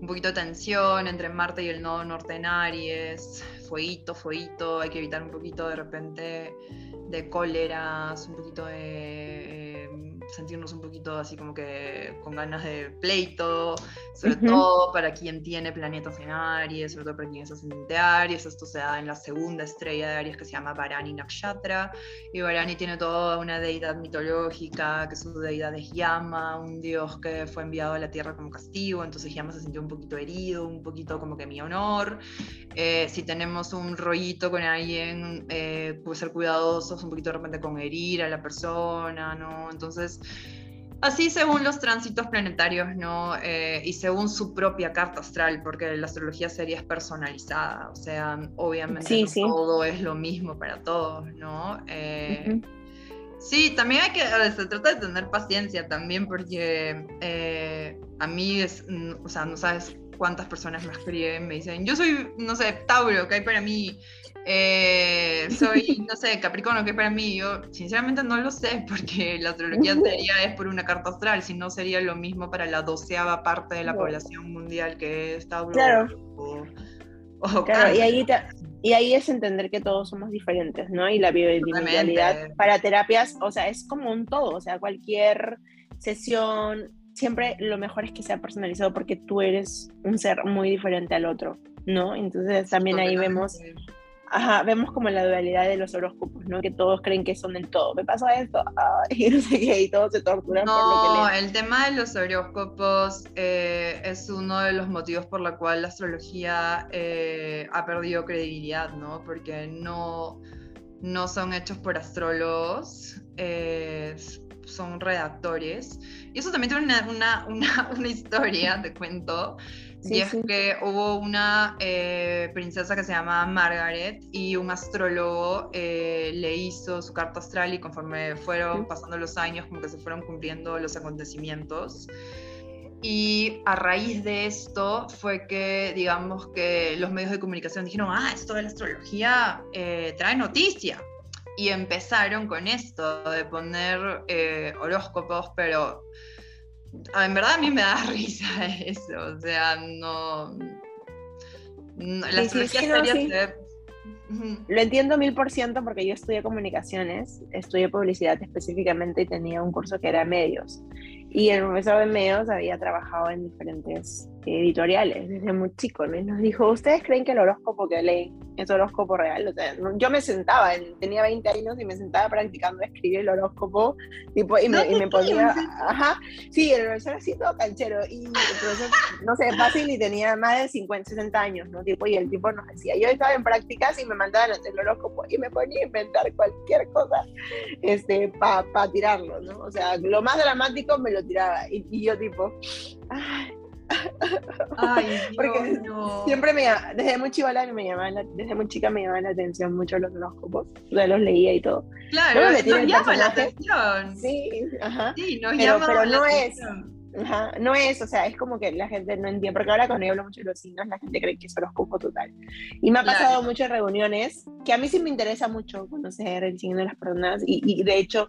un poquito de tensión entre Marte y el nodo norte en Aries, fueguito, fueguito, hay que evitar un poquito de repente de cóleras, un poquito de sentirnos un poquito así como que con ganas de pleito, sobre todo para quien tiene planetas en Aries, sobre todo para quien es ascendente Aries. Esto se da en la segunda estrella de Aries que se llama Varani Nakshatra. Y Varani tiene toda una deidad mitológica, que su deidad es Yama, un dios que fue enviado a la tierra como castigo. Entonces Yama se sintió un poquito herido, un poquito como que mi honor. Eh, si tenemos un rollito con alguien, eh, puede ser cuidadosos, un poquito de repente con herir a la persona, ¿no? Entonces, así según los tránsitos planetarios, ¿no? Eh, y según su propia carta astral, porque la astrología sería personalizada, o sea, obviamente todo es lo mismo para todos, ¿no? Eh, sí, también hay que, se trata de tener paciencia también, porque eh, a mí es, o sea, no sabes cuántas personas me escriben, me dicen, yo soy, no sé, Tauro, que hay para mí eh, soy, no sé, Capricornio, ¿qué para mí? Yo sinceramente no lo sé, porque la astrología sería es por una carta astral, si no sería lo mismo para la doceava parte de la población mundial que es Tauro. Claro. claro, y ahí, y ahí es entender que todos somos diferentes, ¿no? Y la bioindividualidad para terapias, o sea, es como un todo, o sea, cualquier sesión, siempre lo mejor es que sea personalizado porque tú eres un ser muy diferente al otro, ¿no? Entonces también ahí vemos Ajá, vemos como la dualidad de los horóscopos, ¿no? Que todos creen que son el todo. Me pasa esto, y no sé qué, y todos se torturan no, por lo que el tema de los horóscopos eh, es uno de los motivos por la cual la astrología eh, ha perdido credibilidad, ¿no? Porque no, no son hechos por astrólogos, eh, son redactores. Y eso también tiene una, una, una, una historia, te cuento y es que hubo una eh, princesa que se llama Margaret y un astrólogo eh, le hizo su carta astral y conforme fueron pasando los años como que se fueron cumpliendo los acontecimientos. Y a raíz de esto fue que, digamos, que los medios de comunicación dijeron, ah, esto de la astrología eh, trae noticia. Y empezaron con esto de poner horóscopos, pero en verdad a mí me da risa eso, o sea, no... la astrología Lo entiendo mil por ciento porque yo estudié comunicaciones, estudié publicidad específicamente y tenía un curso que era medios. Y el profesor de medios había trabajado en diferentes editoriales desde muy chico, ¿no? Y nos dijo, ¿ustedes creen que el horóscopo que leen es horóscopo real? O sea, yo me sentaba, tenía 20 años y me sentaba practicando a escribir el horóscopo, tipo, y, me, y me ponía, ajá, sí, el profesor así todo canchero, y el profesor, no sé, fácil, y tenía más de 50, 60 años, ¿no? Tipo, y el tipo nos decía, yo estaba en prácticas y me mandaban a hacer el horóscopo, y me ponía a inventar cualquier cosa, este, para pa tirarlo, ¿no? O sea, lo más dramático me lo tiraba, y, y yo tipo, ay, Ay, Porque siempre me desde muy chica me llamaban desde muy chica me llamaban la atención mucho los horóscopos, o los leía y todo. Claro, nos llama la atención. Sí, ajá. Sí, nos pero, llama pero no es Ajá, no es, o sea, es como que la gente no entiende, porque ahora cuando yo hablo mucho de los signos, la gente cree que es horóscopo total. Y me ha pasado muchas reuniones que a mí sí me interesa mucho conocer el signo de las personas, y, y de hecho,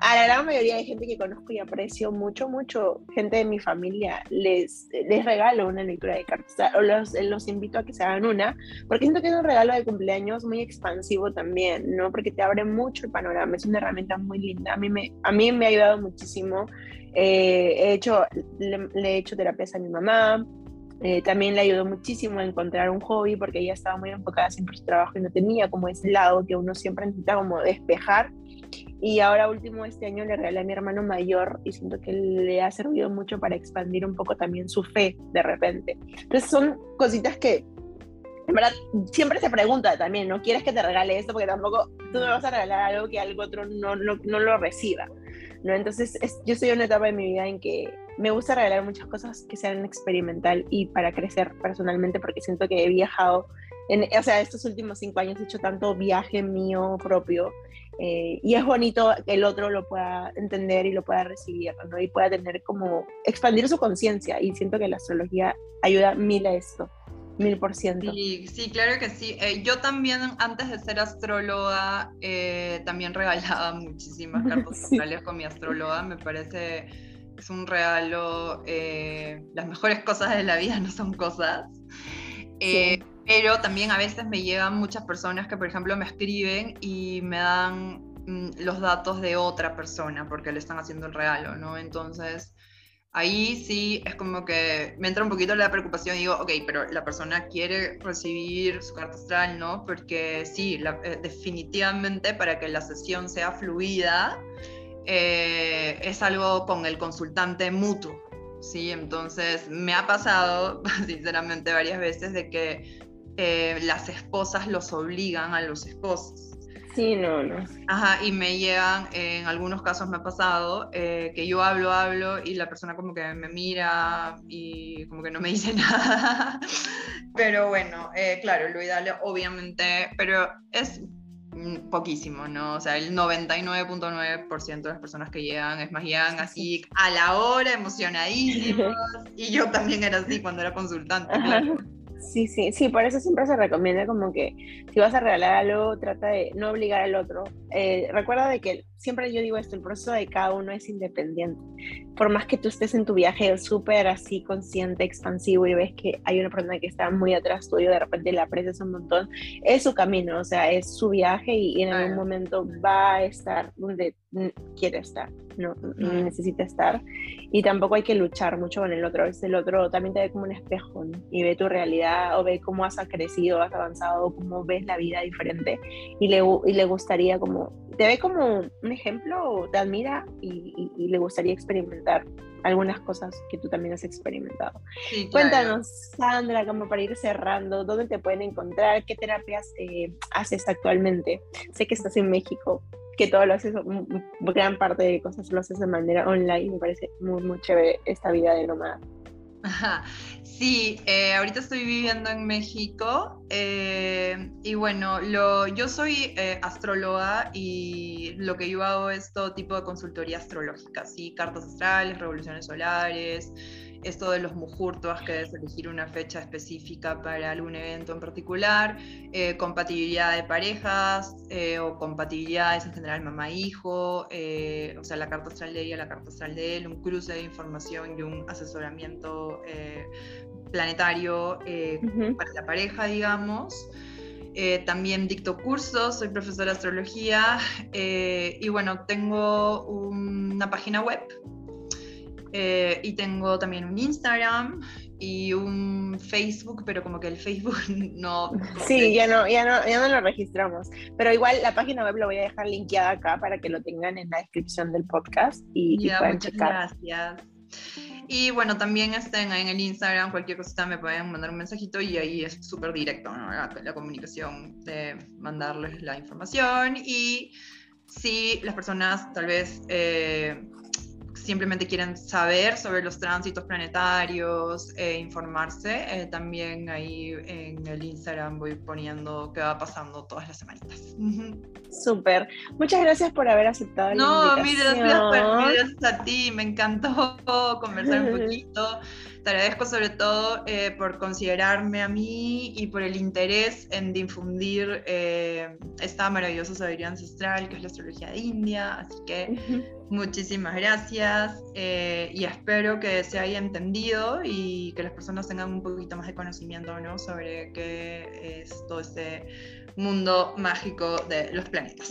a la gran mayoría de gente que conozco y aprecio mucho, mucho, gente de mi familia, les, les regalo una lectura de cartas, o los, los invito a que se hagan una, porque siento que es un regalo de cumpleaños muy expansivo también, ¿no? Porque te abre mucho el panorama, es una herramienta muy linda, a mí me, a mí me ha ayudado muchísimo, eh, he hecho, le, he hecho terapias a mi mamá, eh, también le ayudó muchísimo a encontrar un hobby porque ella estaba muy enfocada siempre en su trabajo y no tenía como ese lado que uno siempre necesita como despejar y ahora último este año le regalé a mi hermano mayor y siento que le ha servido mucho para expandir un poco también su fe de repente. Entonces son cositas que en verdad siempre se pregunta también, ¿no? ¿Quieres que te regale esto? Porque tampoco tú me vas a regalar algo que algo otro no, no, no lo reciba, ¿no? Entonces yo estoy en una etapa de mi vida en que me gusta regalar muchas cosas que sean experimental y para crecer personalmente porque siento que he viajado, en, o sea, estos últimos cinco años he hecho tanto viaje mío propio eh, y es bonito que el otro lo pueda entender y lo pueda recibir, ¿no? Y pueda tener como, expandir su conciencia. Y siento que la astrología ayuda mil a esto, mil por ciento. Sí, sí, claro que sí. Eh, yo también, antes de ser astróloga, eh, también regalaba muchísimas cartas astrales con mi astróloga. Me parece es un regalo. las mejores cosas de la vida no son cosas. Sí pero también a veces me llegan muchas personas que, por ejemplo, me escriben y me dan mm, los datos de otra persona porque le están haciendo el regalo, ¿no? Entonces, ahí sí es como que me entra un poquito la preocupación y digo, ok, pero la persona quiere recibir su carta astral, ¿no? Porque sí, eh, definitivamente para que la sesión sea fluida, eh, es algo con el consultante mutuo, ¿sí? Entonces, me ha pasado, sinceramente, varias veces de que eh, las esposas los obligan a los esposos. Sí, no, no. Ajá, y me llegan, en algunos casos me ha pasado, eh, que yo hablo, hablo y la persona como que me mira y como que no me dice nada. pero bueno, eh, claro, lo ideal obviamente, pero es poquísimo, ¿no? O sea, el 99.9% de las personas que llegan, es más, llegan así a la hora, emocionadísimos, y yo también era así cuando era consultante, claro. Sí, sí, sí, por eso siempre se recomienda como que si vas a regalar algo, trata de no obligar al otro. Eh, recuerda de que siempre yo digo esto, el proceso de cada uno es independiente. Por más que tú estés en tu viaje súper así consciente, expansivo y ves que hay una persona que está muy atrás tuyo, de repente la aprecias un montón, es su camino, o sea, es su viaje y, en algún momento va a estar donde quiere estar, no necesita estar. Y tampoco hay que luchar mucho con el otro, a veces el otro también te ve como un espejo y ve tu realidad o ve cómo has crecido, has avanzado, cómo ves la vida diferente y le, y le gustaría como te ve como un ejemplo, te admira y, le gustaría experimentar algunas cosas que tú también has experimentado. Cuéntanos, Sandra, como para ir cerrando, ¿dónde te pueden encontrar? ¿Qué terapias eh, haces actualmente? Sé que estás en México, que todo lo haces, gran parte de cosas lo haces de manera online, me parece muy, muy chévere esta vida de nómada. Sí, eh, ahorita estoy viviendo en México eh, y bueno, yo soy eh, astróloga y lo que yo hago es todo tipo de consultoría astrológica, ¿sí? cartas astrales, revoluciones solares, esto de los mujurtos, que es elegir una fecha específica para algún evento en particular, eh, compatibilidad de parejas eh, o compatibilidades en general mamá-hijo, eh, o sea, la carta astral de ella, la carta astral de él, un cruce de información y un asesoramiento planetario para la pareja, digamos. también dicto cursos, soy profesora de astrología y bueno, tengo una página web eh, y tengo también un Instagram y un Facebook, pero como que el Facebook no... Sí, ya no, ya no, ya no lo registramos. Pero igual la página web lo voy a dejar linkeada acá para que lo tengan en la descripción del podcast y, ya, puedan checar. Gracias. Y bueno, también estén en el Instagram, cualquier cosita me pueden mandar un mensajito y ahí es súper directo la, la, comunicación de mandarles la información. Y si las personas tal vez eh, simplemente quieren saber sobre los tránsitos planetarios e informarse, eh, también ahí en el Instagram voy poniendo qué va pasando todas las semanitas. Súper. Muchas gracias por haber aceptado no, la invitación. No, mire, gracias a ti. Me encantó conversar un poquito. Te agradezco sobre todo eh, por considerarme a mí y por el interés en difundir eh, esta maravillosa sabiduría ancestral que es la astrología de India. Así que muchísimas gracias eh, y espero que se haya entendido y que las personas tengan un poquito más de conocimiento ¿no? sobre qué es todo este mundo mágico de los planetas.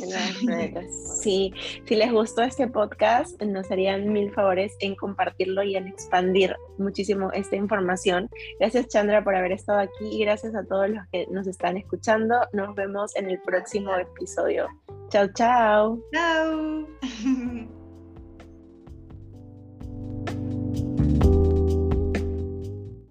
Sí, si les gustó este podcast, nos harían mil favores en compartirlo y en expandir muchísimo esta información. Gracias Chandra por haber estado aquí y gracias a todos los que nos están escuchando. Nos vemos en el próximo episodio. Chao, chao. Chao.